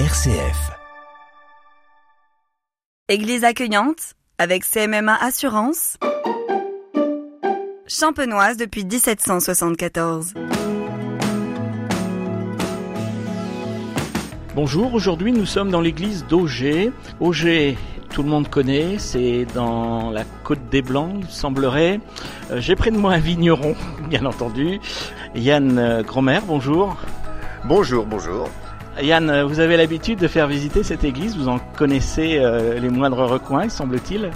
RCF. Église accueillante avec CMMA Assurance. Champenoise depuis 1774. Bonjour, aujourd'hui nous sommes dans l'église d'Auger. Auger, tout le monde connaît, c'est dans la côte des Blancs, il semblerait. Euh, J'ai près de moi un vigneron, bien entendu. Yann euh, Gromer, bonjour. Bonjour, bonjour. Yann, euh, vous avez l'habitude de faire visiter cette église, vous en connaissez euh, les moindres recoins, semble-t-il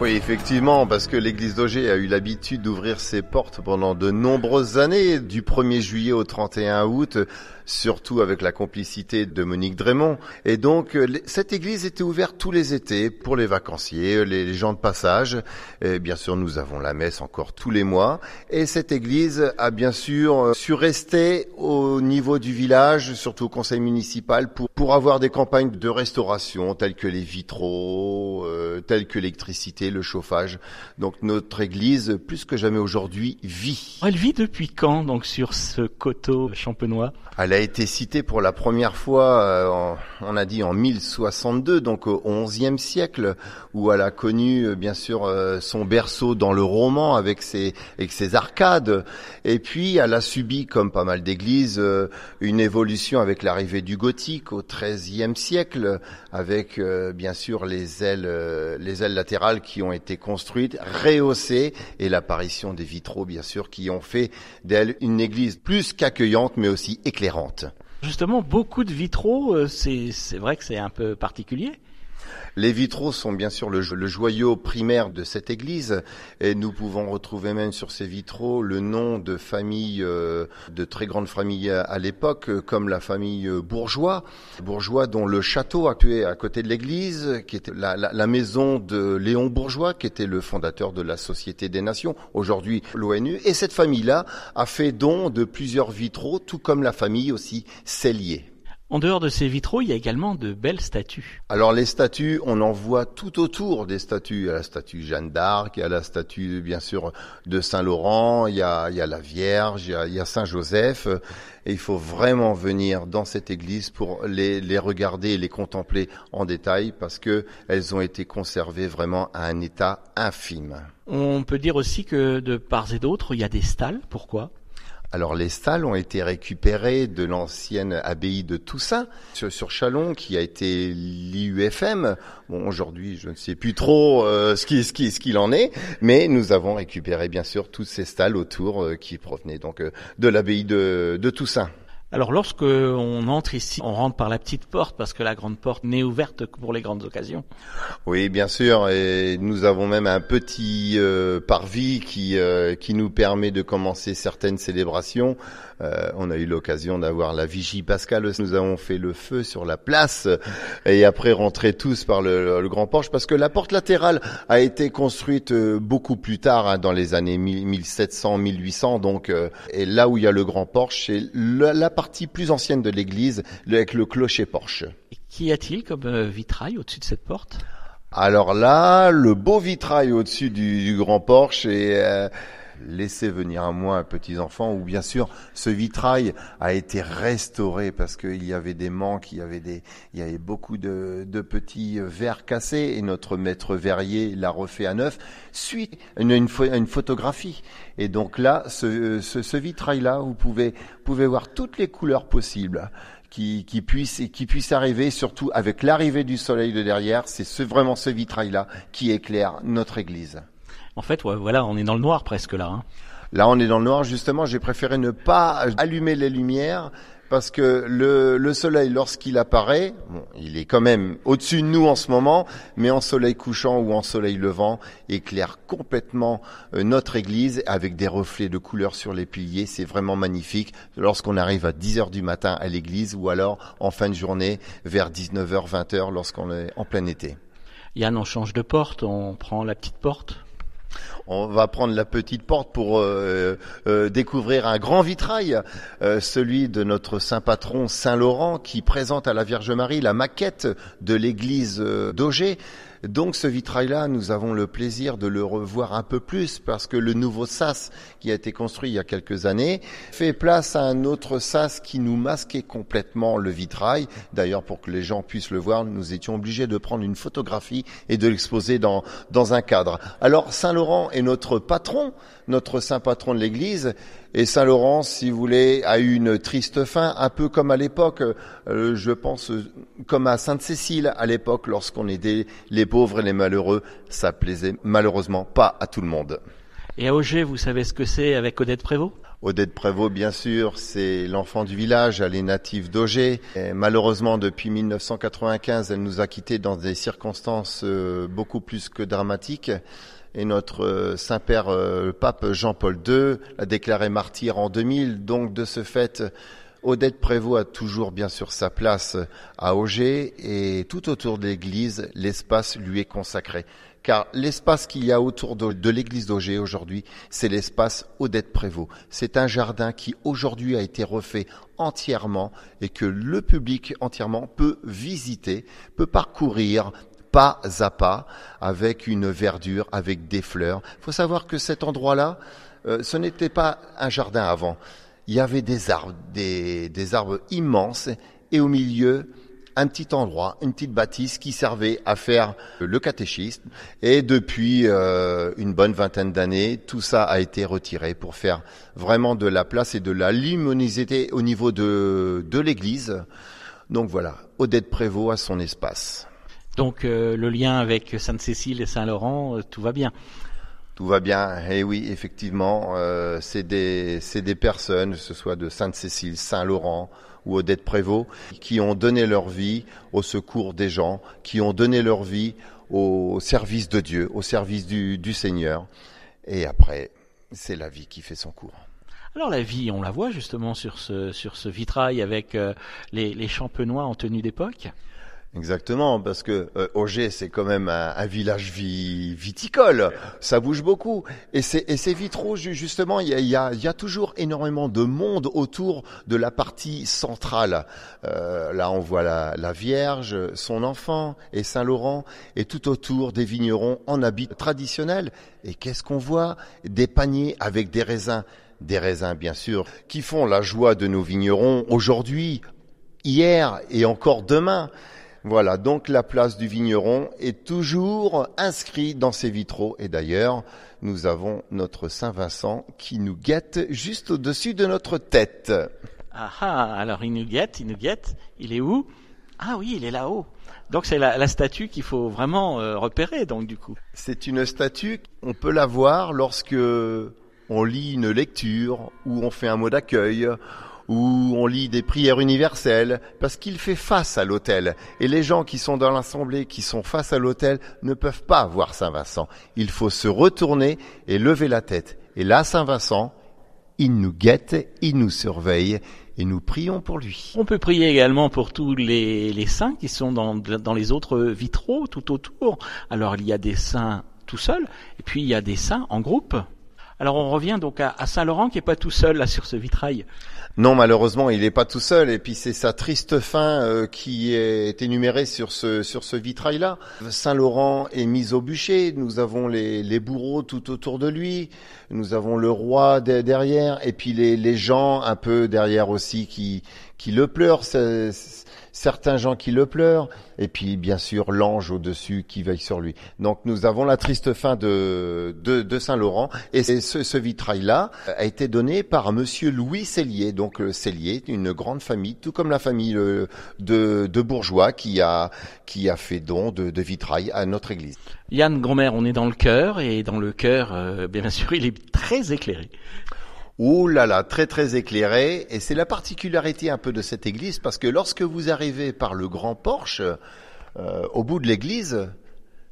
Oui, effectivement, parce que l'église d'Auger a eu l'habitude d'ouvrir ses portes pendant de nombreuses années, du 1er juillet au 31 août, surtout avec la complicité de Monique Drémont. Et donc, euh, cette église était ouverte tous les étés pour les vacanciers, les, les gens de passage. Et bien sûr, nous avons la messe encore tous les mois. Et cette église a bien sûr euh, su rester au niveau du village, surtout au conseil municipal, pour, pour avoir des campagnes de restauration telles que les vitraux, euh, telles que l'électricité, le chauffage. Donc notre église, plus que jamais aujourd'hui, vit. Elle vit depuis quand, donc, sur ce coteau champenois? A été citée pour la première fois, euh, en- on a dit en 1062, donc au XIe siècle, où elle a connu euh, bien sûr euh, son berceau dans le roman avec ses, arcades. Et puis elle a subi, comme pas mal d'églises, une évolution avec l'arrivée du gothique au XIIIe siècle, avec bien sûr les ailes, les ailes latérales qui ont été construites, rehaussées, et l'apparition des vitraux bien sûr qui ont fait d'elle une église plus qu'accueillante, mais aussi éclairante. Justement, beaucoup de vitraux, euh, c'est c'est vrai que c'est un peu particulier. Les vitraux sont bien sûr le, jo- le joyau primaire de cette église et nous pouvons retrouver même sur ces vitraux le nom de familles, euh, de très grandes familles à, l'époque, euh, comme la famille euh, Bourgeois, Bourgeois dont le château actué à côté de l'église, qui était la maison de Léon Bourgeois, qui était le fondateur de la Société des Nations, aujourd'hui l'ONU. Et cette famille-là a fait don de plusieurs vitraux, tout comme la famille aussi Cellier. En dehors de ces vitraux, il y a également de belles statues. Alors les statues, on en voit tout autour des statues. Il y a la statue Jeanne d'Arc, il y a la statue bien sûr de Saint Laurent, il y a, il y a la Vierge, il y a, il y a Saint Joseph. Et il faut vraiment venir dans cette église pour les, les regarder et les contempler en détail parce que elles ont été conservées vraiment à un état infime. On peut dire aussi que de part et d'autre, il y a des stalles. Pourquoi? Alors les stalles ont été récupérées de l'ancienne abbaye de Toussaint sur, Chalon qui a été l'IUFM. Bon aujourd'hui je ne sais plus trop euh, ce qui ce ce qu'il en est, mais nous avons récupéré bien sûr toutes ces stalles autour euh, qui provenaient donc euh, de l'abbaye de Toussaint. Alors lorsque on entre ici, on rentre par la petite porte parce que la grande porte n'est ouverte que pour les grandes occasions. Oui, bien sûr, et nous avons même un petit euh, parvis qui euh, qui nous permet de commencer certaines célébrations. Euh, on a eu l'occasion d'avoir la vigie pascale. Nous avons fait le feu sur la place et après rentrer tous par le, le grand porche parce que la porte latérale a été construite euh, beaucoup plus tard, hein, dans les années 1700, 1800. Donc, euh, et là où il y a le grand porche, c'est la, la partie plus ancienne de l'église avec le clocher porche. Et qu'y a-t-il comme euh, vitrail au-dessus de cette porte? Alors là, le beau vitrail au-dessus du, du grand porche et euh, laissez venir à moi un petit enfant où bien sûr ce vitrail a été restauré parce qu'il y avait des manques, il y avait des, il y avait beaucoup de, de petits verres cassés et notre maître verrier l'a refait à neuf suite à une, une, pho- une photographie. Et donc là, ce, ce, ce vitrail-là, vous pouvez, pouvez voir toutes les couleurs possibles qui, qui puisse qui puisse arriver, surtout avec l'arrivée du soleil de derrière, c'est ce, vraiment ce vitrail-là qui éclaire notre église. En fait, ouais, voilà, on est dans le noir presque là. hein. Là, on est dans le noir. Justement, j'ai préféré ne pas allumer les lumières parce que le, le soleil, lorsqu'il apparaît, bon, il est quand même au-dessus de nous en ce moment, mais en soleil couchant ou en soleil levant, éclaire complètement euh, notre église avec des reflets de couleurs sur les piliers. C'est vraiment magnifique lorsqu'on arrive à 10 heures du matin à l'église ou alors en fin de journée vers 19h, 20h lorsqu'on est en plein été. Yann, on change de porte, on prend la petite porte. On va prendre la petite porte pour euh, euh, découvrir un grand vitrail, euh, celui de notre saint patron Saint Laurent, qui présente à la Vierge Marie la maquette de l'église d'Auger. Donc ce vitrail-là, nous avons le plaisir de le revoir un peu plus parce que le nouveau sas qui a été construit il y a quelques années fait place à un autre sas qui nous masquait complètement le vitrail. D'ailleurs, pour que les gens puissent le voir, nous étions obligés de prendre une photographie et de l'exposer dans, dans un cadre. Alors Saint-Laurent est notre patron, notre saint patron de l'Église, et Saint-Laurent, si vous voulez, a eu une triste fin, un peu comme à l'époque, euh, je pense, comme à Sainte-Cécile à l'époque, lorsqu'on aidait les pauvres et les malheureux, ça plaisait malheureusement pas à tout le monde. Et à Auger, vous savez ce que c'est avec Odette Prévost? Odette Prévost, bien sûr, c'est l'enfant du village, elle est native d'Auger. Malheureusement, depuis 1995, elle nous a quittés dans des circonstances euh, beaucoup plus que dramatiques et notre euh, Saint-Père, euh, le pape Jean-Paul II, l'a déclaré martyr en 2000. Donc, de ce fait, Odette Prévost a toujours bien sûr sa place à Auger et tout autour de l'église, l'espace lui est consacré. Car l'espace qu'il y a autour de, l'église d'Auger aujourd'hui, c'est l'espace Odette Prévost. C'est un jardin qui aujourd'hui a été refait entièrement et que le public entièrement peut visiter, peut parcourir, pas à pas, avec une verdure, avec des fleurs. Il faut savoir que cet endroit-là, euh, ce n'était pas un jardin avant. Il y avait des arbres, des, arbres immenses, et au milieu, un petit endroit, une petite bâtisse qui servait à faire le catéchisme. Et depuis euh, une bonne vingtaine d'années, tout ça a été retiré pour faire vraiment de la place et de la luminosité au niveau de, de l'église. Donc voilà, Odette Prévost a son espace. Donc euh, le lien avec Sainte-Cécile et Saint-Laurent, euh, tout va bien. Tout va bien. Et eh oui, effectivement, euh, c'est des, des personnes, que ce soit de Sainte-Cécile, Saint-Laurent ou Odette Prévost, qui ont donné leur vie au secours des gens, qui ont donné leur vie au service de Dieu, au service du, du Seigneur. Et après, c'est la vie qui fait son cours. Alors la vie, on la voit justement sur ce, sur ce vitrail avec les, les champenois en tenue d'époque. Exactement, parce que euh, Auger, c'est quand même un, village viticole, ça bouge beaucoup. Et, et ces vitraux, justement, il y a, toujours énormément de monde autour de la partie centrale. Euh, là, on voit la, la, Vierge, son enfant et Saint-Laurent, et tout autour des vignerons en habit traditionnel. Et qu'est-ce qu'on voit? Des paniers avec des raisins. Des raisins, bien sûr, qui font la joie de nos vignerons aujourd'hui, hier et encore demain. Voilà, donc la place du vigneron est toujours inscrite dans ces vitraux. Et d'ailleurs, nous avons notre Saint-Vincent qui nous guette juste au-dessus de notre tête. Ah ah, alors il nous guette, il nous guette. Il est où? Ah oui, il est là-haut. Donc c'est la, statue qu'il faut vraiment euh, repérer, donc du coup. C'est une statue, on peut la voir lorsque on lit une lecture ou on fait un mot d'accueil où on lit des prières universelles, parce qu'il fait face à l'autel. Et les gens qui sont dans l'assemblée, qui sont face à l'autel, ne peuvent pas voir Saint Vincent. Il faut se retourner et lever la tête. Et là, Saint Vincent, il nous guette, il nous surveille, et nous prions pour lui. On peut prier également pour tous les, saints qui sont dans les autres vitraux tout autour. Alors il y a des saints tout seuls, et puis il y a des saints en groupe. Alors on revient donc à, Saint-Laurent qui est pas tout seul là sur ce vitrail. Non, malheureusement, il n'est pas tout seul. Et puis c'est sa triste fin euh, qui est énumérée sur ce sur ce vitrail-là. Saint-Laurent est mis au bûcher. Nous avons les, les bourreaux tout autour de lui. Nous avons le roi derrière, et puis les, les gens un peu derrière aussi qui qui le pleurent certains gens qui le pleurent, et puis bien sûr l'ange au-dessus qui veille sur lui. Donc nous avons la triste fin de, de, Saint-Laurent, et ce, ce vitrail-là a été donné par Monsieur Louis Cellier, donc euh, Cellier, une grande famille, tout comme la famille euh, de, de bourgeois qui a, qui a fait don de, de vitrail à notre église. Yann Gromer, on est dans le cœur, et dans le cœur, euh, bien sûr, il est très éclairé. Ouh là là, très très éclairé. Et c'est la particularité un peu de cette église parce que lorsque vous arrivez par le grand porche, euh, au bout de l'église,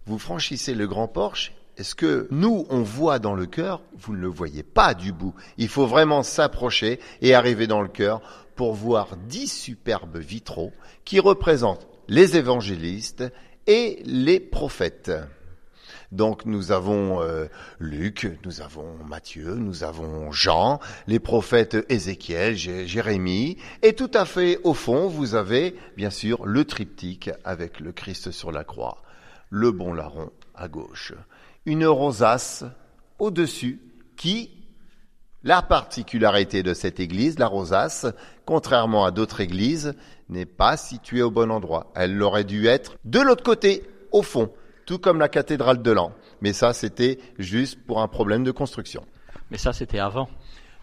vous franchissez le grand porche. est ce que nous, on voit dans le cœur, vous ne le voyez pas du bout. Il faut vraiment s'approcher et arriver dans le cœur pour voir dix superbes vitraux qui représentent les évangélistes et les prophètes. Donc nous avons euh, Luc, nous avons Matthieu, nous avons Jean, les prophètes Ézéchiel, Jérémie, et tout à fait au fond, vous avez bien sûr le triptyque avec le Christ sur la croix. le bon larron à gauche. Une rosace au-dessus qui, la particularité de cette église, la rosace, contrairement à d'autres églises, n'est pas située au bon endroit. Elle aurait dû être de l'autre côté, au fond, tout comme la cathédrale de Lens. Mais ça, c'était juste pour un problème de construction. Mais ça, c'était avant.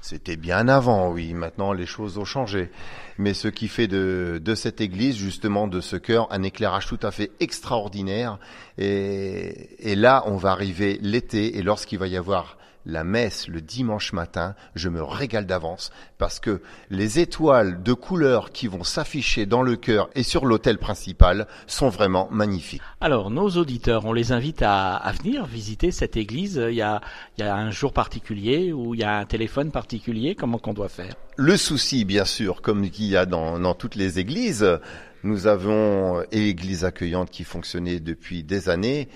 C'était bien avant, oui. Maintenant, les choses ont changé. Mais ce qui fait de, de cette église, justement, de ce cœur, un éclairage tout à fait extraordinaire. Et, et là, on va arriver l'été, et lorsqu'il va y avoir la messe le dimanche matin, je me régale d'avance parce que les étoiles de couleur qui vont s'afficher dans le cœur et sur l'autel principal sont vraiment magnifiques. Alors, nos auditeurs, on les invite à, à venir visiter cette église. Il y, a, il y a un jour particulier ou il y a un téléphone particulier. Comment qu'on doit faire? Le souci, bien sûr, comme il y a dans, dans toutes les églises, nous avons églises accueillantes qui fonctionnaient depuis des années.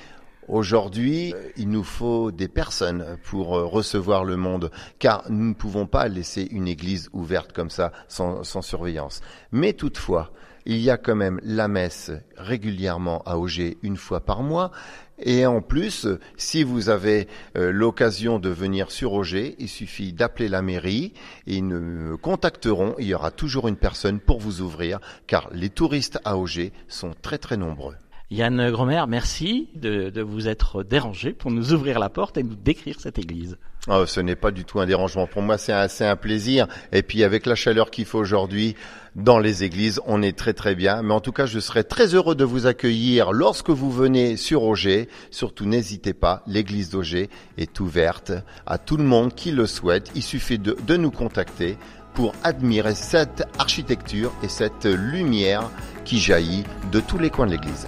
Aujourd'hui, il nous faut des personnes pour recevoir le monde, car nous ne pouvons pas laisser une église ouverte comme ça, sans, sans, surveillance. Mais toutefois, il y a quand même la messe régulièrement à Auger une fois par mois. Et en plus, si vous avez euh, l'occasion de venir sur Auger, il suffit d'appeler la mairie et ils nous contacteront. Il y aura toujours une personne pour vous ouvrir, car les touristes à Auger sont très très nombreux. Yann Gromère, merci de, de, vous être dérangé pour nous ouvrir la porte et nous décrire cette église. Oh, ce n'est pas du tout un dérangement. Pour moi, c'est un, un, plaisir. Et puis, avec la chaleur qu'il faut aujourd'hui dans les églises, on est très très bien. Mais en tout cas, je serai très heureux de vous accueillir lorsque vous venez sur Auger. Surtout, n'hésitez pas. L'église d'Auger est ouverte à tout le monde qui le souhaite. Il suffit de, de nous contacter pour admirer cette architecture et cette lumière qui jaillit de tous les coins de l'église.